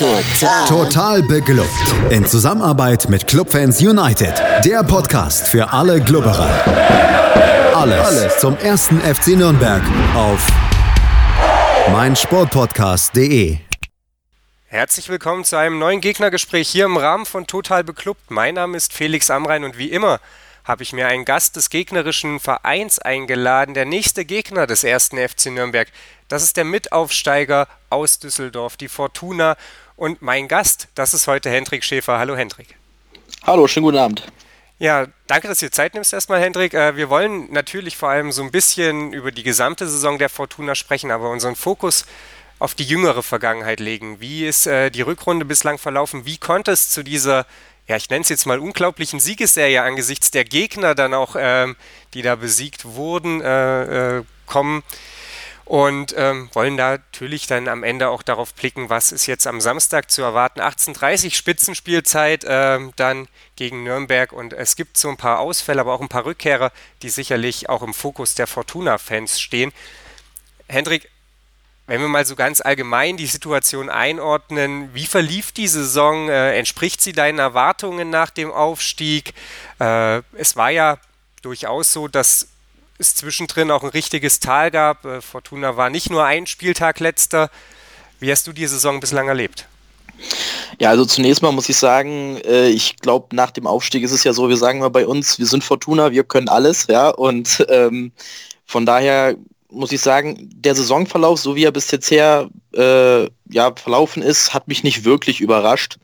Total. Total beglückt. In Zusammenarbeit mit Clubfans United. Der Podcast für alle Glubberer. Alles, Alles zum ersten FC Nürnberg auf meinsportpodcast.de. Herzlich willkommen zu einem neuen Gegnergespräch hier im Rahmen von Total Beklubbt. Mein Name ist Felix Amrein und wie immer habe ich mir einen Gast des gegnerischen Vereins eingeladen, der nächste Gegner des ersten FC Nürnberg. Das ist der Mitaufsteiger aus Düsseldorf, die Fortuna. Und mein Gast, das ist heute Hendrik Schäfer. Hallo Hendrik. Hallo, schönen guten Abend. Ja, danke, dass ihr Zeit nimmst erstmal, Hendrik. Äh, wir wollen natürlich vor allem so ein bisschen über die gesamte Saison der Fortuna sprechen, aber unseren Fokus auf die jüngere Vergangenheit legen. Wie ist äh, die Rückrunde bislang verlaufen? Wie konnte es zu dieser ja, ich nenne es jetzt mal unglaublichen Siegesserie angesichts der Gegner dann auch, ähm, die da besiegt wurden, äh, kommen. Und ähm, wollen natürlich dann am Ende auch darauf blicken, was ist jetzt am Samstag zu erwarten. 18.30 Spitzenspielzeit äh, dann gegen Nürnberg und es gibt so ein paar Ausfälle, aber auch ein paar Rückkehrer, die sicherlich auch im Fokus der Fortuna-Fans stehen. Hendrik, wenn wir mal so ganz allgemein die Situation einordnen, wie verlief die Saison? Äh, entspricht sie deinen Erwartungen nach dem Aufstieg? Äh, es war ja durchaus so, dass es zwischendrin auch ein richtiges Tal gab. Äh, Fortuna war nicht nur ein Spieltag letzter. Wie hast du die Saison bislang erlebt? Ja, also zunächst mal muss ich sagen, äh, ich glaube, nach dem Aufstieg ist es ja so, wir sagen mal bei uns, wir sind Fortuna, wir können alles, ja, und ähm, von daher muss ich sagen, der Saisonverlauf, so wie er bis jetzt her äh, ja, verlaufen ist, hat mich nicht wirklich überrascht.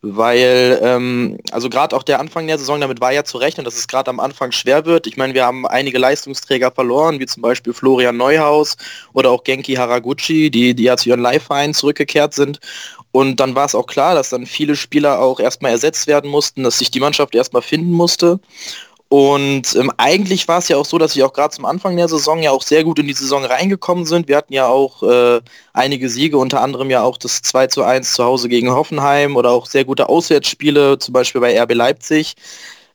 Weil, ähm, also gerade auch der Anfang der Saison, damit war ja zu rechnen, dass es gerade am Anfang schwer wird. Ich meine, wir haben einige Leistungsträger verloren, wie zum Beispiel Florian Neuhaus oder auch Genki Haraguchi, die, die ja zu ihren Leihvereinen zurückgekehrt sind. Und dann war es auch klar, dass dann viele Spieler auch erstmal ersetzt werden mussten, dass sich die Mannschaft erstmal finden musste. Und ähm, eigentlich war es ja auch so, dass wir auch gerade zum Anfang der Saison ja auch sehr gut in die Saison reingekommen sind. Wir hatten ja auch äh, einige Siege, unter anderem ja auch das 2 zu 1 zu Hause gegen Hoffenheim oder auch sehr gute Auswärtsspiele, zum Beispiel bei RB Leipzig.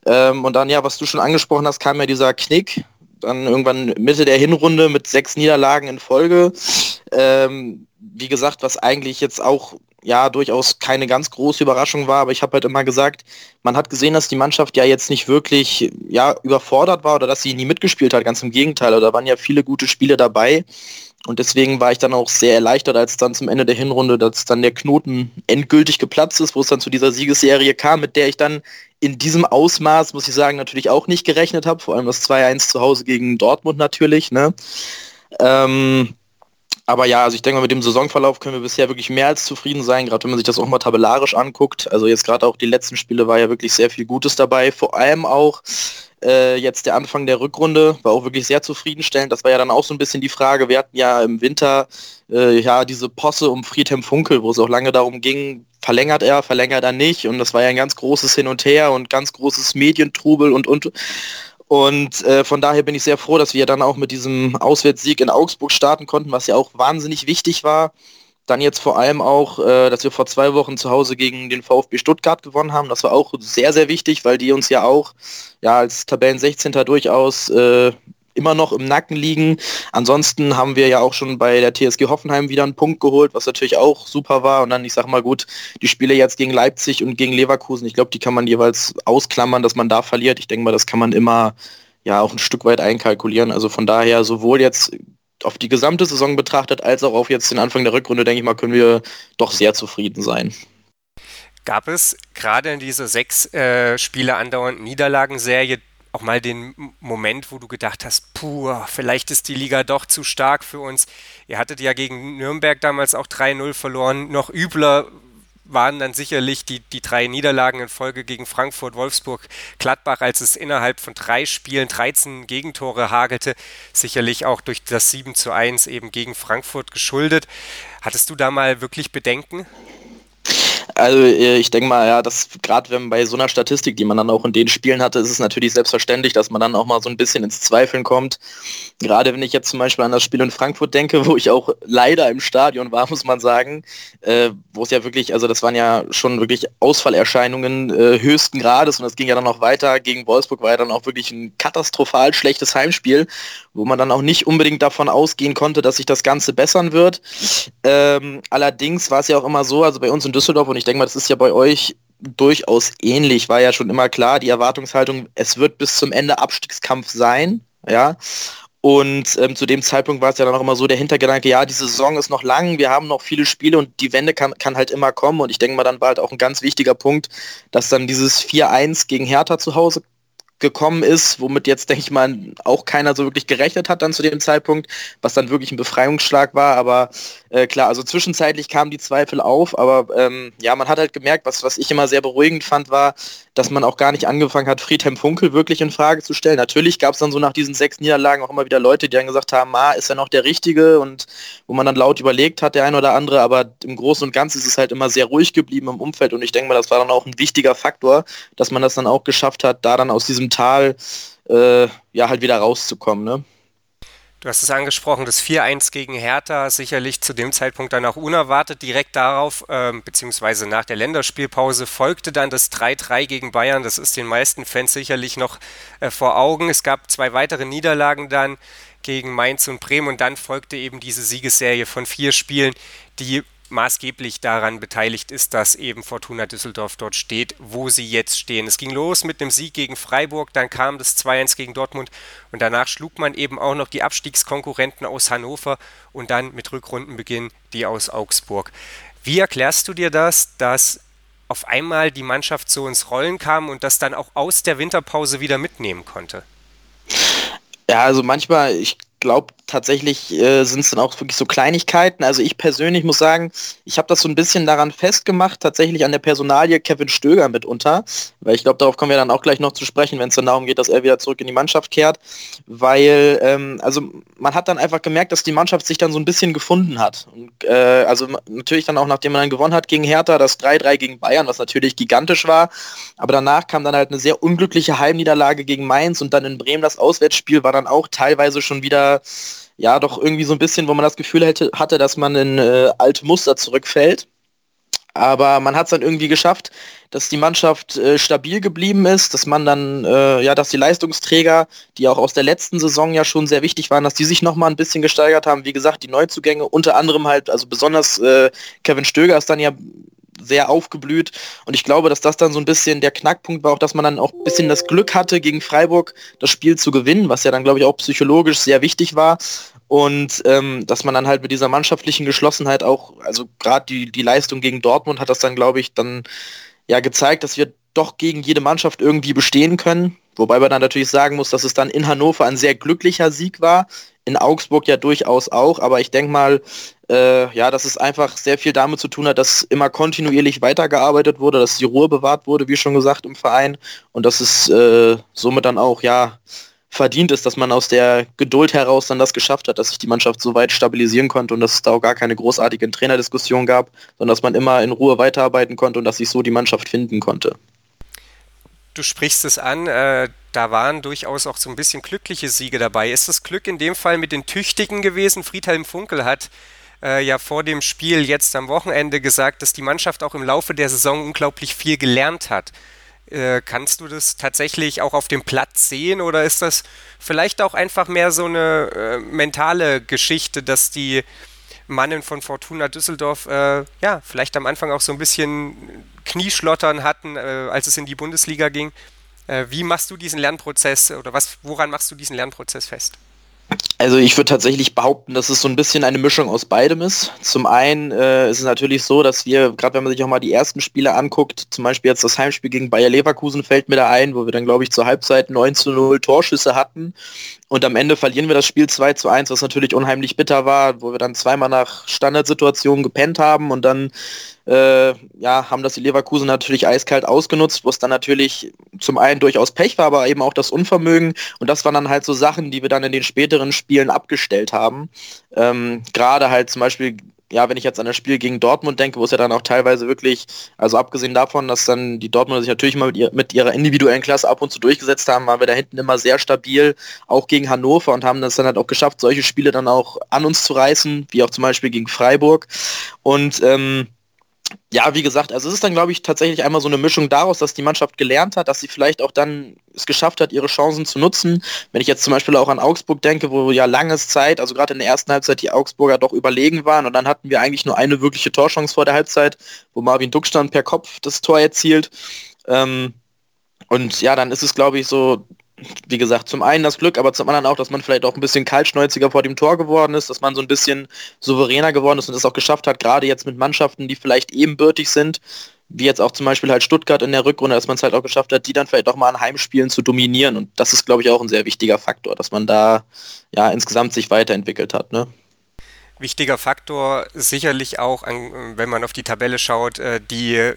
Ähm, und dann ja, was du schon angesprochen hast, kam ja dieser Knick. Dann irgendwann Mitte der Hinrunde mit sechs Niederlagen in Folge. Ähm, wie gesagt, was eigentlich jetzt auch ja durchaus keine ganz große Überraschung war, aber ich habe halt immer gesagt, man hat gesehen, dass die Mannschaft ja jetzt nicht wirklich ja überfordert war oder dass sie nie mitgespielt hat, ganz im Gegenteil, da waren ja viele gute Spiele dabei. Und deswegen war ich dann auch sehr erleichtert, als dann zum Ende der Hinrunde, dass dann der Knoten endgültig geplatzt ist, wo es dann zu dieser Siegesserie kam, mit der ich dann in diesem Ausmaß, muss ich sagen, natürlich auch nicht gerechnet habe, vor allem das 2-1 zu Hause gegen Dortmund natürlich, ne? Ähm, aber ja, also ich denke mal, mit dem Saisonverlauf können wir bisher wirklich mehr als zufrieden sein, gerade wenn man sich das auch mal tabellarisch anguckt. Also jetzt gerade auch die letzten Spiele war ja wirklich sehr viel Gutes dabei. Vor allem auch äh, jetzt der Anfang der Rückrunde war auch wirklich sehr zufriedenstellend. Das war ja dann auch so ein bisschen die Frage. Wir hatten ja im Winter äh, ja diese Posse um Friedhelm Funkel, wo es auch lange darum ging, verlängert er, verlängert er nicht. Und das war ja ein ganz großes Hin und Her und ganz großes Medientrubel und, und und äh, von daher bin ich sehr froh, dass wir dann auch mit diesem Auswärtssieg in Augsburg starten konnten, was ja auch wahnsinnig wichtig war. Dann jetzt vor allem auch, äh, dass wir vor zwei Wochen zu Hause gegen den VfB Stuttgart gewonnen haben. Das war auch sehr, sehr wichtig, weil die uns ja auch ja, als Tabellen 16. durchaus äh, immer noch im Nacken liegen. Ansonsten haben wir ja auch schon bei der TSG Hoffenheim wieder einen Punkt geholt, was natürlich auch super war. Und dann, ich sag mal gut, die Spiele jetzt gegen Leipzig und gegen Leverkusen, ich glaube, die kann man jeweils ausklammern, dass man da verliert. Ich denke mal, das kann man immer ja auch ein Stück weit einkalkulieren. Also von daher sowohl jetzt auf die gesamte Saison betrachtet, als auch auf jetzt den Anfang der Rückrunde, denke ich mal, können wir doch sehr zufrieden sein. Gab es gerade in dieser sechs äh, Spiele andauernden Niederlagenserie auch mal den Moment, wo du gedacht hast, puh, vielleicht ist die Liga doch zu stark für uns. Ihr hattet ja gegen Nürnberg damals auch 3-0 verloren. Noch übler waren dann sicherlich die, die drei Niederlagen in Folge gegen Frankfurt, Wolfsburg, Gladbach, als es innerhalb von drei Spielen 13 Gegentore hagelte. Sicherlich auch durch das 7 zu 1 eben gegen Frankfurt geschuldet. Hattest du da mal wirklich Bedenken? Also äh, ich denke mal, ja, dass gerade wenn bei so einer Statistik, die man dann auch in den Spielen hatte, ist es natürlich selbstverständlich, dass man dann auch mal so ein bisschen ins Zweifeln kommt. Gerade wenn ich jetzt zum Beispiel an das Spiel in Frankfurt denke, wo ich auch leider im Stadion war, muss man sagen, äh, wo es ja wirklich, also das waren ja schon wirklich Ausfallerscheinungen äh, höchsten Grades und das ging ja dann auch weiter. Gegen Wolfsburg war ja dann auch wirklich ein katastrophal schlechtes Heimspiel, wo man dann auch nicht unbedingt davon ausgehen konnte, dass sich das Ganze bessern wird. Ähm, allerdings war es ja auch immer so, also bei uns in Düsseldorf und ich denke mal, das ist ja bei euch durchaus ähnlich, war ja schon immer klar, die Erwartungshaltung, es wird bis zum Ende Abstiegskampf sein, ja. Und ähm, zu dem Zeitpunkt war es ja dann auch immer so der Hintergedanke, ja, die Saison ist noch lang, wir haben noch viele Spiele und die Wende kann, kann halt immer kommen. Und ich denke mal, dann war halt auch ein ganz wichtiger Punkt, dass dann dieses 4-1 gegen Hertha zu Hause gekommen ist, womit jetzt, denke ich mal, auch keiner so wirklich gerechnet hat dann zu dem Zeitpunkt, was dann wirklich ein Befreiungsschlag war. Aber äh, klar, also zwischenzeitlich kamen die Zweifel auf, aber ähm, ja, man hat halt gemerkt, was, was ich immer sehr beruhigend fand, war, dass man auch gar nicht angefangen hat, Friedhelm Funkel wirklich in Frage zu stellen. Natürlich gab es dann so nach diesen sechs Niederlagen auch immer wieder Leute, die dann gesagt haben, ah, ist er noch der Richtige und wo man dann laut überlegt hat, der ein oder andere, aber im Großen und Ganzen ist es halt immer sehr ruhig geblieben im Umfeld und ich denke mal, das war dann auch ein wichtiger Faktor, dass man das dann auch geschafft hat, da dann aus diesem Tal äh, ja halt wieder rauszukommen. Ne? Du hast es angesprochen, das 4-1 gegen Hertha, sicherlich zu dem Zeitpunkt dann auch unerwartet. Direkt darauf, ähm, beziehungsweise nach der Länderspielpause, folgte dann das 3-3 gegen Bayern. Das ist den meisten Fans sicherlich noch äh, vor Augen. Es gab zwei weitere Niederlagen dann gegen Mainz und Bremen und dann folgte eben diese Siegesserie von vier Spielen, die maßgeblich daran beteiligt ist, dass eben Fortuna Düsseldorf dort steht, wo sie jetzt stehen. Es ging los mit einem Sieg gegen Freiburg, dann kam das 2-1 gegen Dortmund und danach schlug man eben auch noch die Abstiegskonkurrenten aus Hannover und dann mit Rückrundenbeginn die aus Augsburg. Wie erklärst du dir das, dass auf einmal die Mannschaft so ins Rollen kam und das dann auch aus der Winterpause wieder mitnehmen konnte? Ja, also manchmal, ich glaube tatsächlich äh, sind es dann auch wirklich so Kleinigkeiten. Also ich persönlich muss sagen, ich habe das so ein bisschen daran festgemacht, tatsächlich an der Personalie Kevin Stöger mitunter, weil ich glaube, darauf kommen wir dann auch gleich noch zu sprechen, wenn es dann darum geht, dass er wieder zurück in die Mannschaft kehrt, weil ähm, also man hat dann einfach gemerkt, dass die Mannschaft sich dann so ein bisschen gefunden hat. Und, äh, also natürlich dann auch, nachdem man dann gewonnen hat gegen Hertha, das 3-3 gegen Bayern, was natürlich gigantisch war, aber danach kam dann halt eine sehr unglückliche Heimniederlage gegen Mainz und dann in Bremen das Auswärtsspiel war dann auch teilweise schon wieder ja doch irgendwie so ein bisschen, wo man das Gefühl hätte, hatte, dass man in äh, alte Muster zurückfällt. Aber man hat es dann irgendwie geschafft, dass die Mannschaft äh, stabil geblieben ist, dass man dann, äh, ja, dass die Leistungsträger, die auch aus der letzten Saison ja schon sehr wichtig waren, dass die sich nochmal ein bisschen gesteigert haben. Wie gesagt, die Neuzugänge, unter anderem halt, also besonders äh, Kevin Stöger ist dann ja sehr aufgeblüht. Und ich glaube, dass das dann so ein bisschen der Knackpunkt war, auch dass man dann auch ein bisschen das Glück hatte, gegen Freiburg das Spiel zu gewinnen, was ja dann, glaube ich, auch psychologisch sehr wichtig war. Und ähm, dass man dann halt mit dieser mannschaftlichen Geschlossenheit auch, also gerade die, die Leistung gegen Dortmund hat das dann, glaube ich, dann ja gezeigt, dass wir doch gegen jede Mannschaft irgendwie bestehen können. Wobei man dann natürlich sagen muss, dass es dann in Hannover ein sehr glücklicher Sieg war, in Augsburg ja durchaus auch, aber ich denke mal, äh, ja, dass es einfach sehr viel damit zu tun hat, dass immer kontinuierlich weitergearbeitet wurde, dass die Ruhe bewahrt wurde, wie schon gesagt, im Verein und dass es äh, somit dann auch, ja, verdient ist, dass man aus der Geduld heraus dann das geschafft hat, dass sich die Mannschaft so weit stabilisieren konnte und dass es da auch gar keine großartigen Trainerdiskussion gab, sondern dass man immer in Ruhe weiterarbeiten konnte und dass sich so die Mannschaft finden konnte. Du sprichst es an, äh, da waren durchaus auch so ein bisschen glückliche Siege dabei. Ist das Glück in dem Fall mit den Tüchtigen gewesen? Friedhelm Funkel hat äh, ja vor dem Spiel jetzt am Wochenende gesagt, dass die Mannschaft auch im Laufe der Saison unglaublich viel gelernt hat. Äh, kannst du das tatsächlich auch auf dem Platz sehen oder ist das vielleicht auch einfach mehr so eine äh, mentale Geschichte, dass die Mannen von Fortuna Düsseldorf äh, ja vielleicht am Anfang auch so ein bisschen Knieschlottern hatten, äh, als es in die Bundesliga ging? Äh, wie machst du diesen Lernprozess oder was, woran machst du diesen Lernprozess fest? Also ich würde tatsächlich behaupten, dass es so ein bisschen eine Mischung aus beidem ist. Zum einen äh, ist es natürlich so, dass wir, gerade wenn man sich auch mal die ersten Spiele anguckt, zum Beispiel jetzt das Heimspiel gegen Bayer Leverkusen fällt mir da ein, wo wir dann, glaube ich, zur Halbzeit 9 zu 0 Torschüsse hatten und am Ende verlieren wir das Spiel 2 zu 1, was natürlich unheimlich bitter war, wo wir dann zweimal nach Standardsituationen gepennt haben und dann äh, ja, haben das die Leverkusen natürlich eiskalt ausgenutzt, wo es dann natürlich zum einen durchaus Pech war, aber eben auch das Unvermögen. Und das waren dann halt so Sachen, die wir dann in den späteren Spielen abgestellt haben. Ähm, Gerade halt zum Beispiel ja, wenn ich jetzt an das Spiel gegen Dortmund denke, wo es ja dann auch teilweise wirklich, also abgesehen davon, dass dann die Dortmunder sich natürlich mal mit, ihr, mit ihrer individuellen Klasse ab und zu durchgesetzt haben, waren wir da hinten immer sehr stabil, auch gegen Hannover und haben das dann halt auch geschafft, solche Spiele dann auch an uns zu reißen, wie auch zum Beispiel gegen Freiburg. Und ähm, ja, wie gesagt, also es ist dann, glaube ich, tatsächlich einmal so eine Mischung daraus, dass die Mannschaft gelernt hat, dass sie vielleicht auch dann es geschafft hat, ihre Chancen zu nutzen. Wenn ich jetzt zum Beispiel auch an Augsburg denke, wo ja langes Zeit, also gerade in der ersten Halbzeit die Augsburger doch überlegen waren und dann hatten wir eigentlich nur eine wirkliche Torchance vor der Halbzeit, wo Marvin Duckstand per Kopf das Tor erzielt. Ähm, und ja, dann ist es, glaube ich, so, wie gesagt, zum einen das Glück, aber zum anderen auch, dass man vielleicht auch ein bisschen kaltschnäuziger vor dem Tor geworden ist, dass man so ein bisschen souveräner geworden ist und es auch geschafft hat, gerade jetzt mit Mannschaften, die vielleicht ebenbürtig sind, wie jetzt auch zum Beispiel halt Stuttgart in der Rückrunde, dass man es halt auch geschafft hat, die dann vielleicht auch mal an Heimspielen zu dominieren. Und das ist, glaube ich, auch ein sehr wichtiger Faktor, dass man da ja insgesamt sich weiterentwickelt hat. Ne? Wichtiger Faktor sicherlich auch, wenn man auf die Tabelle schaut, äh, die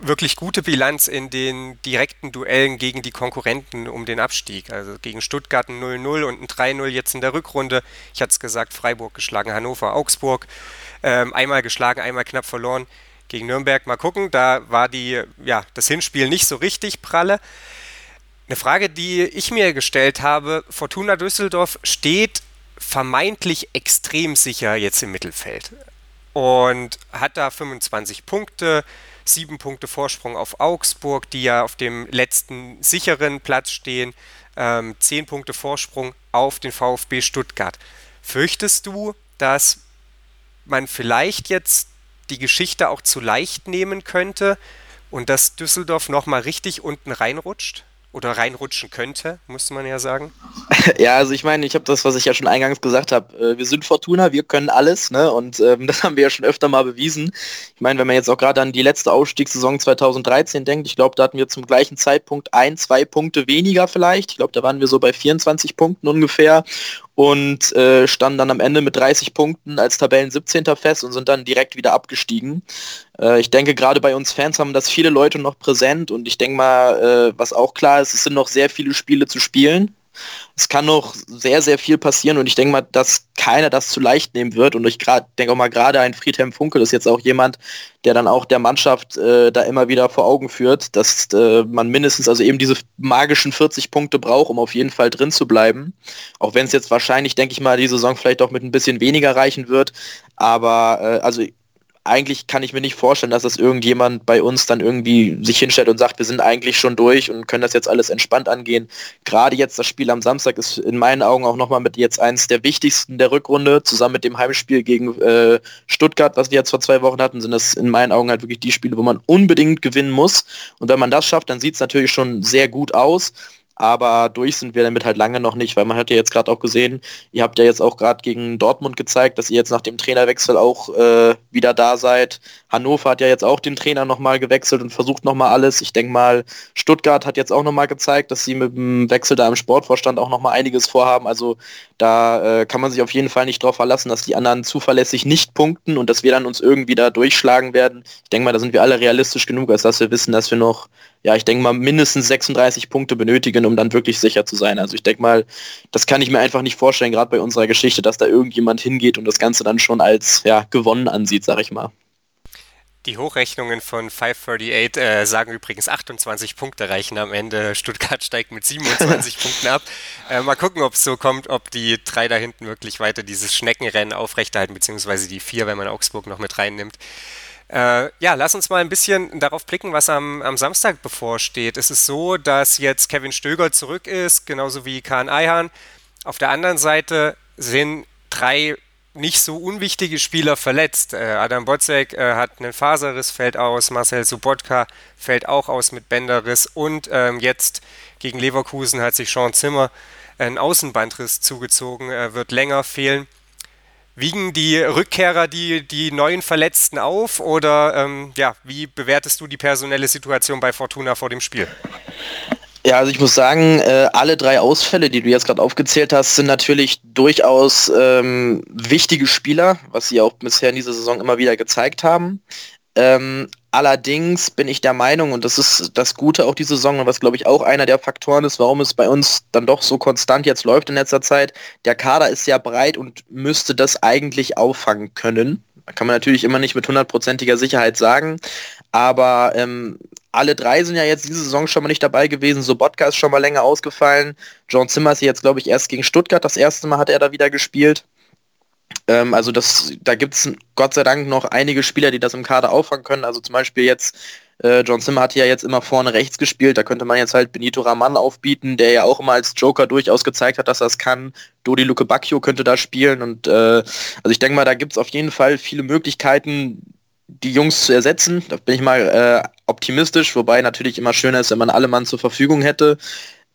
wirklich gute Bilanz in den direkten Duellen gegen die Konkurrenten um den Abstieg. Also gegen Stuttgart ein 0-0 und ein 3-0 jetzt in der Rückrunde. Ich hatte es gesagt, Freiburg geschlagen, Hannover, Augsburg. Ähm, einmal geschlagen, einmal knapp verloren gegen Nürnberg. Mal gucken, da war die, ja, das Hinspiel nicht so richtig pralle. Eine Frage, die ich mir gestellt habe, Fortuna Düsseldorf steht vermeintlich extrem sicher jetzt im Mittelfeld und hat da 25 Punkte, sieben Punkte Vorsprung auf Augsburg, die ja auf dem letzten sicheren Platz stehen, ähm, zehn Punkte Vorsprung auf den VfB Stuttgart. Fürchtest du, dass man vielleicht jetzt die Geschichte auch zu leicht nehmen könnte und dass Düsseldorf nochmal richtig unten reinrutscht? Oder reinrutschen könnte, muss man ja sagen. Ja, also ich meine, ich habe das, was ich ja schon eingangs gesagt habe. Äh, wir sind Fortuna, wir können alles, ne? Und ähm, das haben wir ja schon öfter mal bewiesen. Ich meine, wenn man jetzt auch gerade an die letzte Ausstiegssaison 2013 denkt, ich glaube, da hatten wir zum gleichen Zeitpunkt ein, zwei Punkte weniger vielleicht. Ich glaube, da waren wir so bei 24 Punkten ungefähr und äh, standen dann am Ende mit 30 Punkten als Tabellen 17. fest und sind dann direkt wieder abgestiegen. Äh, ich denke, gerade bei uns Fans haben das viele Leute noch präsent und ich denke mal, äh, was auch klar ist, es sind noch sehr viele Spiele zu spielen es kann noch sehr, sehr viel passieren und ich denke mal, dass keiner das zu leicht nehmen wird und ich denke auch mal, gerade ein Friedhelm Funkel ist jetzt auch jemand, der dann auch der Mannschaft äh, da immer wieder vor Augen führt, dass äh, man mindestens also eben diese magischen 40 Punkte braucht, um auf jeden Fall drin zu bleiben. Auch wenn es jetzt wahrscheinlich, denke ich mal, die Saison vielleicht auch mit ein bisschen weniger reichen wird. Aber äh, also eigentlich kann ich mir nicht vorstellen, dass das irgendjemand bei uns dann irgendwie sich hinstellt und sagt, wir sind eigentlich schon durch und können das jetzt alles entspannt angehen. Gerade jetzt das Spiel am Samstag ist in meinen Augen auch nochmal mit jetzt eins der wichtigsten der Rückrunde, zusammen mit dem Heimspiel gegen äh, Stuttgart, was wir jetzt vor zwei Wochen hatten, sind das in meinen Augen halt wirklich die Spiele, wo man unbedingt gewinnen muss. Und wenn man das schafft, dann sieht es natürlich schon sehr gut aus aber durch sind wir damit halt lange noch nicht, weil man hat ja jetzt gerade auch gesehen, ihr habt ja jetzt auch gerade gegen Dortmund gezeigt, dass ihr jetzt nach dem Trainerwechsel auch äh, wieder da seid. Hannover hat ja jetzt auch den Trainer nochmal gewechselt und versucht nochmal alles. Ich denke mal, Stuttgart hat jetzt auch nochmal gezeigt, dass sie mit dem Wechsel da im Sportvorstand auch nochmal einiges vorhaben. Also da äh, kann man sich auf jeden Fall nicht darauf verlassen, dass die anderen zuverlässig nicht punkten und dass wir dann uns irgendwie da durchschlagen werden. Ich denke mal, da sind wir alle realistisch genug, als dass wir wissen, dass wir noch, ja, ich denke mal, mindestens 36 Punkte benötigen, um dann wirklich sicher zu sein. Also ich denke mal, das kann ich mir einfach nicht vorstellen, gerade bei unserer Geschichte, dass da irgendjemand hingeht und das Ganze dann schon als ja, gewonnen ansieht, sag ich mal. Die Hochrechnungen von 538 äh, sagen übrigens 28 Punkte reichen am Ende. Stuttgart steigt mit 27 Punkten ab. Äh, mal gucken, ob es so kommt, ob die drei da hinten wirklich weiter dieses Schneckenrennen aufrechterhalten, beziehungsweise die vier, wenn man Augsburg noch mit reinnimmt. Äh, ja, lass uns mal ein bisschen darauf blicken, was am, am Samstag bevorsteht. Es ist so, dass jetzt Kevin Stöger zurück ist, genauso wie Kahn Eihan. Auf der anderen Seite sind drei nicht so unwichtige Spieler verletzt. Äh, Adam Botzek äh, hat einen Faserriss, fällt aus. Marcel Sobotka fällt auch aus mit Bänderriss. Und ähm, jetzt gegen Leverkusen hat sich Sean Zimmer einen Außenbandriss zugezogen, er wird länger fehlen. Wiegen die Rückkehrer die, die neuen Verletzten auf oder ähm, ja, wie bewertest du die personelle Situation bei Fortuna vor dem Spiel? Ja, also ich muss sagen, äh, alle drei Ausfälle, die du jetzt gerade aufgezählt hast, sind natürlich durchaus ähm, wichtige Spieler, was sie auch bisher in dieser Saison immer wieder gezeigt haben. Ähm, allerdings bin ich der Meinung, und das ist das Gute auch die Saison, und was glaube ich auch einer der Faktoren ist, warum es bei uns dann doch so konstant jetzt läuft in letzter Zeit, der Kader ist sehr breit und müsste das eigentlich auffangen können kann man natürlich immer nicht mit hundertprozentiger Sicherheit sagen. Aber ähm, alle drei sind ja jetzt diese Saison schon mal nicht dabei gewesen. Sobotka ist schon mal länger ausgefallen. John Zimmer ist jetzt, glaube ich, erst gegen Stuttgart. Das erste Mal hat er da wieder gespielt. Ähm, also das, da gibt es Gott sei Dank noch einige Spieler, die das im Kader auffangen können. Also zum Beispiel jetzt, äh, John Zimmer hat ja jetzt immer vorne rechts gespielt. Da könnte man jetzt halt Benito Raman aufbieten, der ja auch immer als Joker durchaus gezeigt hat, dass er es kann. Dodi Luke Bacchio könnte da spielen. Und äh, also ich denke mal, da gibt es auf jeden Fall viele Möglichkeiten, die Jungs zu ersetzen. Da bin ich mal äh, optimistisch, wobei natürlich immer schöner ist, wenn man alle Mann zur Verfügung hätte.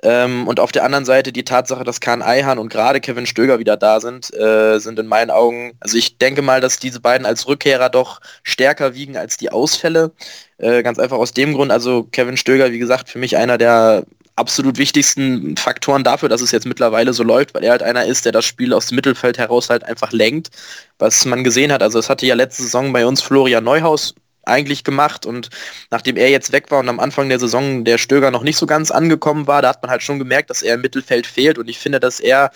Ähm, und auf der anderen Seite die Tatsache, dass Kahn Eihan und gerade Kevin Stöger wieder da sind, äh, sind in meinen Augen, also ich denke mal, dass diese beiden als Rückkehrer doch stärker wiegen als die Ausfälle. Äh, ganz einfach aus dem Grund, also Kevin Stöger, wie gesagt, für mich einer der absolut wichtigsten Faktoren dafür, dass es jetzt mittlerweile so läuft, weil er halt einer ist, der das Spiel aus dem Mittelfeld heraus halt einfach lenkt, was man gesehen hat. Also es hatte ja letzte Saison bei uns Florian Neuhaus eigentlich gemacht. Und nachdem er jetzt weg war und am Anfang der Saison der Stöger noch nicht so ganz angekommen war, da hat man halt schon gemerkt, dass er im Mittelfeld fehlt. Und ich finde, dass er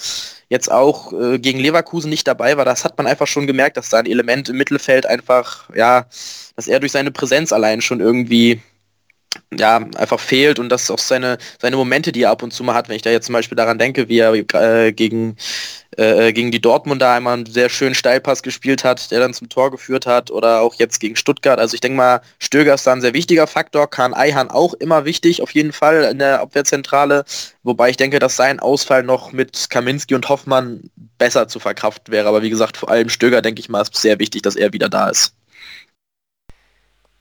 jetzt auch äh, gegen Leverkusen nicht dabei war, das hat man einfach schon gemerkt, dass da ein Element im Mittelfeld einfach, ja, dass er durch seine Präsenz allein schon irgendwie ja, einfach fehlt und dass auch seine, seine Momente, die er ab und zu mal hat, wenn ich da jetzt zum Beispiel daran denke, wie er äh, gegen, äh, gegen die Dortmunder einmal einen sehr schönen Steilpass gespielt hat, der dann zum Tor geführt hat oder auch jetzt gegen Stuttgart. Also ich denke mal, Stöger ist da ein sehr wichtiger Faktor, Kahn Eihan auch immer wichtig, auf jeden Fall in der Abwehrzentrale, wobei ich denke, dass sein Ausfall noch mit Kaminski und Hoffmann besser zu verkraften wäre. Aber wie gesagt, vor allem Stöger, denke ich mal, ist sehr wichtig, dass er wieder da ist.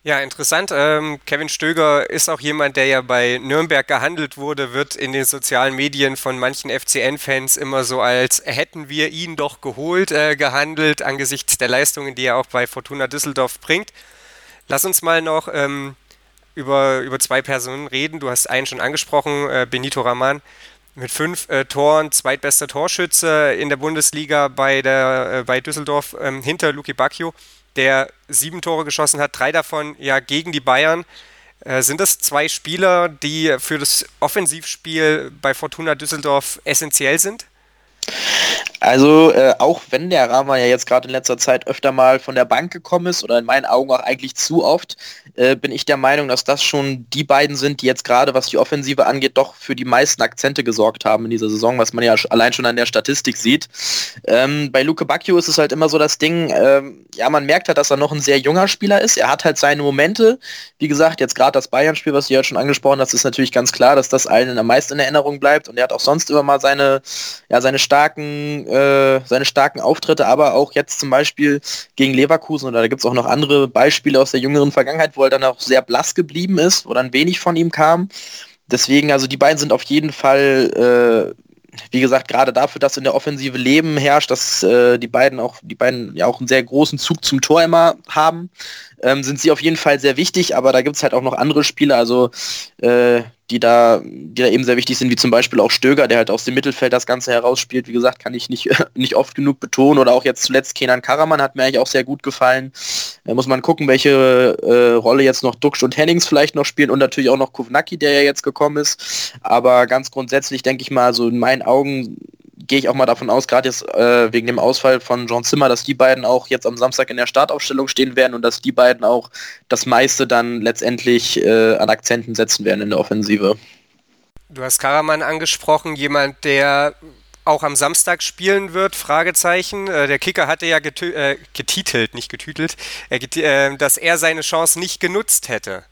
Ja, interessant. Ähm, Kevin Stöger ist auch jemand, der ja bei Nürnberg gehandelt wurde, wird in den sozialen Medien von manchen FCN-Fans immer so als hätten wir ihn doch geholt äh, gehandelt angesichts der Leistungen, die er auch bei Fortuna Düsseldorf bringt. Lass uns mal noch ähm, über, über zwei Personen reden. Du hast einen schon angesprochen, äh, Benito Raman mit fünf äh, Toren, zweitbester Torschütze in der Bundesliga bei, der, äh, bei Düsseldorf ähm, hinter Luki Bacchio der sieben Tore geschossen hat, drei davon ja gegen die Bayern. Äh, sind das zwei Spieler, die für das Offensivspiel bei Fortuna Düsseldorf essentiell sind? Also äh, auch wenn der Rama ja jetzt gerade in letzter Zeit öfter mal von der Bank gekommen ist oder in meinen Augen auch eigentlich zu oft, äh, bin ich der Meinung, dass das schon die beiden sind, die jetzt gerade, was die Offensive angeht, doch für die meisten Akzente gesorgt haben in dieser Saison, was man ja allein schon an der Statistik sieht. Ähm, bei Luke Bacchio ist es halt immer so das Ding, ähm, ja, man merkt halt, dass er noch ein sehr junger Spieler ist. Er hat halt seine Momente. Wie gesagt, jetzt gerade das Bayern-Spiel, was du ja schon angesprochen hast, ist natürlich ganz klar, dass das allen am meisten in Erinnerung bleibt und er hat auch sonst immer mal seine, ja, seine starken äh, seine starken Auftritte, aber auch jetzt zum Beispiel gegen Leverkusen oder da gibt es auch noch andere Beispiele aus der jüngeren Vergangenheit, wo er dann auch sehr blass geblieben ist, wo dann wenig von ihm kam. Deswegen, also die beiden sind auf jeden Fall, äh, wie gesagt, gerade dafür, dass in der Offensive Leben herrscht, dass äh, die beiden auch, die beiden ja auch einen sehr großen Zug zum Tor immer haben, ähm, sind sie auf jeden Fall sehr wichtig, aber da gibt es halt auch noch andere Spiele, also äh, die da, die da eben sehr wichtig sind, wie zum Beispiel auch Stöger, der halt aus dem Mittelfeld das Ganze herausspielt. Wie gesagt, kann ich nicht, nicht oft genug betonen. Oder auch jetzt zuletzt Kenan Karaman hat mir eigentlich auch sehr gut gefallen. Da muss man gucken, welche äh, Rolle jetzt noch Duxch und Hennings vielleicht noch spielen und natürlich auch noch Kovnacki, der ja jetzt gekommen ist. Aber ganz grundsätzlich denke ich mal, so in meinen Augen gehe ich auch mal davon aus, gerade jetzt äh, wegen dem Ausfall von John Zimmer, dass die beiden auch jetzt am Samstag in der Startaufstellung stehen werden und dass die beiden auch das meiste dann letztendlich äh, an Akzenten setzen werden in der Offensive. Du hast Karaman angesprochen, jemand, der auch am Samstag spielen wird, Fragezeichen. Äh, der Kicker hatte ja äh, getitelt, nicht getütelt, äh, dass er seine Chance nicht genutzt hätte.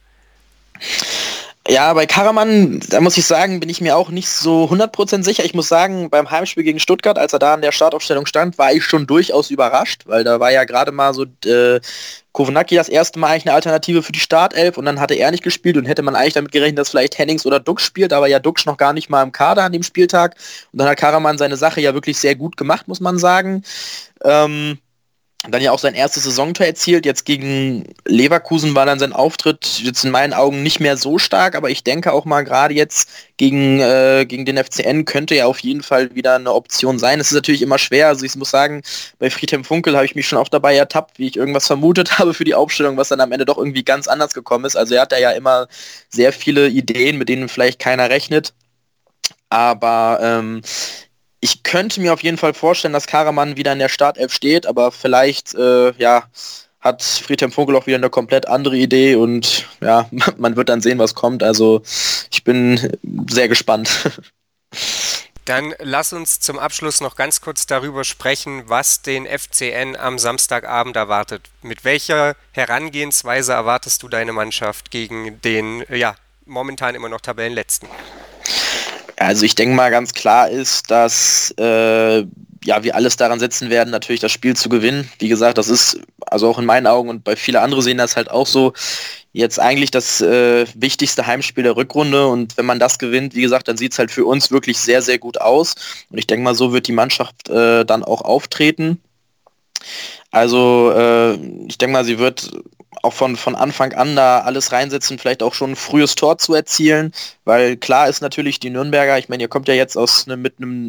Ja, bei Karaman, da muss ich sagen, bin ich mir auch nicht so 100% sicher. Ich muss sagen, beim Heimspiel gegen Stuttgart, als er da in der Startaufstellung stand, war ich schon durchaus überrascht, weil da war ja gerade mal so äh, Kownacki das erste Mal eigentlich eine Alternative für die Startelf und dann hatte er nicht gespielt und hätte man eigentlich damit gerechnet, dass vielleicht Hennings oder Dux spielt, war ja Dux noch gar nicht mal im Kader an dem Spieltag und dann hat Karaman seine Sache ja wirklich sehr gut gemacht, muss man sagen. Ähm, dann ja auch sein erstes Saisontor erzielt. Jetzt gegen Leverkusen war dann sein Auftritt jetzt in meinen Augen nicht mehr so stark, aber ich denke auch mal gerade jetzt gegen, äh, gegen den FCN könnte ja auf jeden Fall wieder eine Option sein. Es ist natürlich immer schwer, also ich muss sagen, bei Friedhelm Funkel habe ich mich schon auch dabei ertappt, wie ich irgendwas vermutet habe für die Aufstellung, was dann am Ende doch irgendwie ganz anders gekommen ist. Also er hat ja immer sehr viele Ideen, mit denen vielleicht keiner rechnet. Aber ähm, ich könnte mir auf jeden Fall vorstellen, dass Karaman wieder in der Startelf steht, aber vielleicht, äh, ja, hat Friedhelm Funkel auch wieder eine komplett andere Idee und ja, man wird dann sehen, was kommt. Also ich bin sehr gespannt. Dann lass uns zum Abschluss noch ganz kurz darüber sprechen, was den FCN am Samstagabend erwartet. Mit welcher Herangehensweise erwartest du deine Mannschaft gegen den, ja, momentan immer noch Tabellenletzten? Also ich denke mal ganz klar ist, dass äh, ja, wir alles daran setzen werden, natürlich das Spiel zu gewinnen. Wie gesagt, das ist also auch in meinen Augen und bei vielen anderen sehen das halt auch so jetzt eigentlich das äh, wichtigste Heimspiel der Rückrunde und wenn man das gewinnt, wie gesagt, dann sieht es halt für uns wirklich sehr, sehr gut aus und ich denke mal, so wird die Mannschaft äh, dann auch auftreten. Also äh, ich denke mal, sie wird auch von, von Anfang an da alles reinsetzen, vielleicht auch schon ein frühes Tor zu erzielen, weil klar ist natürlich die Nürnberger, ich meine, ihr kommt ja jetzt aus ne, mit einem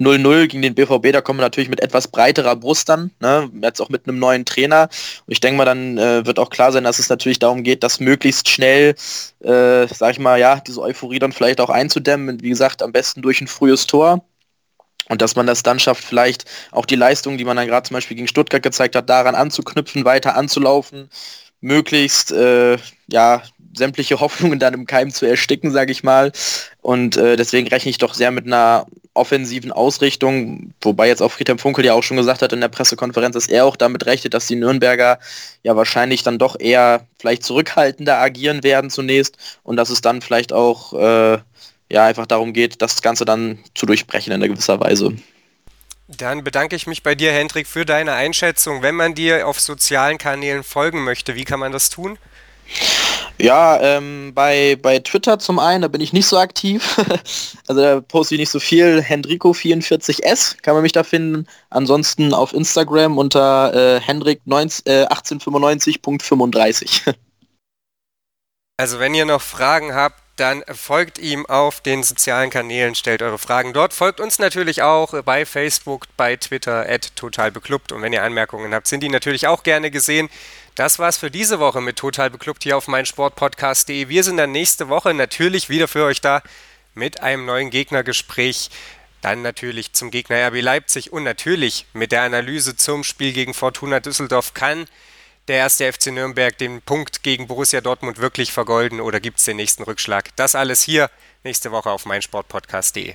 0-0 äh, gegen den BVB, da kommen wir natürlich mit etwas breiterer Brust dann, ne, jetzt auch mit einem neuen Trainer. Und ich denke mal, dann äh, wird auch klar sein, dass es natürlich darum geht, dass möglichst schnell, äh, sag ich mal, ja, diese Euphorie dann vielleicht auch einzudämmen, wie gesagt, am besten durch ein frühes Tor. Und dass man das dann schafft, vielleicht auch die Leistung, die man dann gerade zum Beispiel gegen Stuttgart gezeigt hat, daran anzuknüpfen, weiter anzulaufen, möglichst äh, ja, sämtliche Hoffnungen dann im Keim zu ersticken, sage ich mal. Und äh, deswegen rechne ich doch sehr mit einer offensiven Ausrichtung, wobei jetzt auch Friedhelm Funkel ja auch schon gesagt hat in der Pressekonferenz, dass er auch damit rechnet, dass die Nürnberger ja wahrscheinlich dann doch eher vielleicht zurückhaltender agieren werden zunächst und dass es dann vielleicht auch äh, ja einfach darum geht, das Ganze dann zu durchbrechen in einer gewisser Weise. Dann bedanke ich mich bei dir, Hendrik, für deine Einschätzung. Wenn man dir auf sozialen Kanälen folgen möchte, wie kann man das tun? Ja, ähm, bei, bei Twitter zum einen, da bin ich nicht so aktiv. also da poste ich nicht so viel. Hendrico44S kann man mich da finden. Ansonsten auf Instagram unter äh, Hendrik äh, 1895.35. also wenn ihr noch Fragen habt, dann folgt ihm auf den sozialen Kanälen, stellt eure Fragen dort. Folgt uns natürlich auch bei Facebook, bei Twitter, at totalbeklubbt. Und wenn ihr Anmerkungen habt, sind die natürlich auch gerne gesehen. Das war's für diese Woche mit Total Beklubbt hier auf meinsportpodcast.de. Wir sind dann nächste Woche natürlich wieder für euch da mit einem neuen Gegnergespräch. Dann natürlich zum Gegner RB Leipzig und natürlich mit der Analyse zum Spiel gegen Fortuna Düsseldorf kann der erste FC Nürnberg den Punkt gegen Borussia Dortmund wirklich vergolden oder gibt es den nächsten Rückschlag? Das alles hier nächste Woche auf meinsportpodcast.de.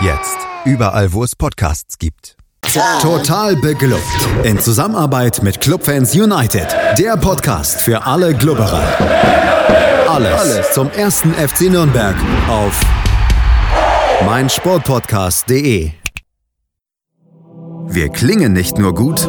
Jetzt überall, wo es Podcasts gibt. Total beglückt. In Zusammenarbeit mit Clubfans United. Der Podcast für alle Glubberer. Alles, Alles zum ersten FC Nürnberg auf meinsportpodcast.de. Wir klingen nicht nur gut,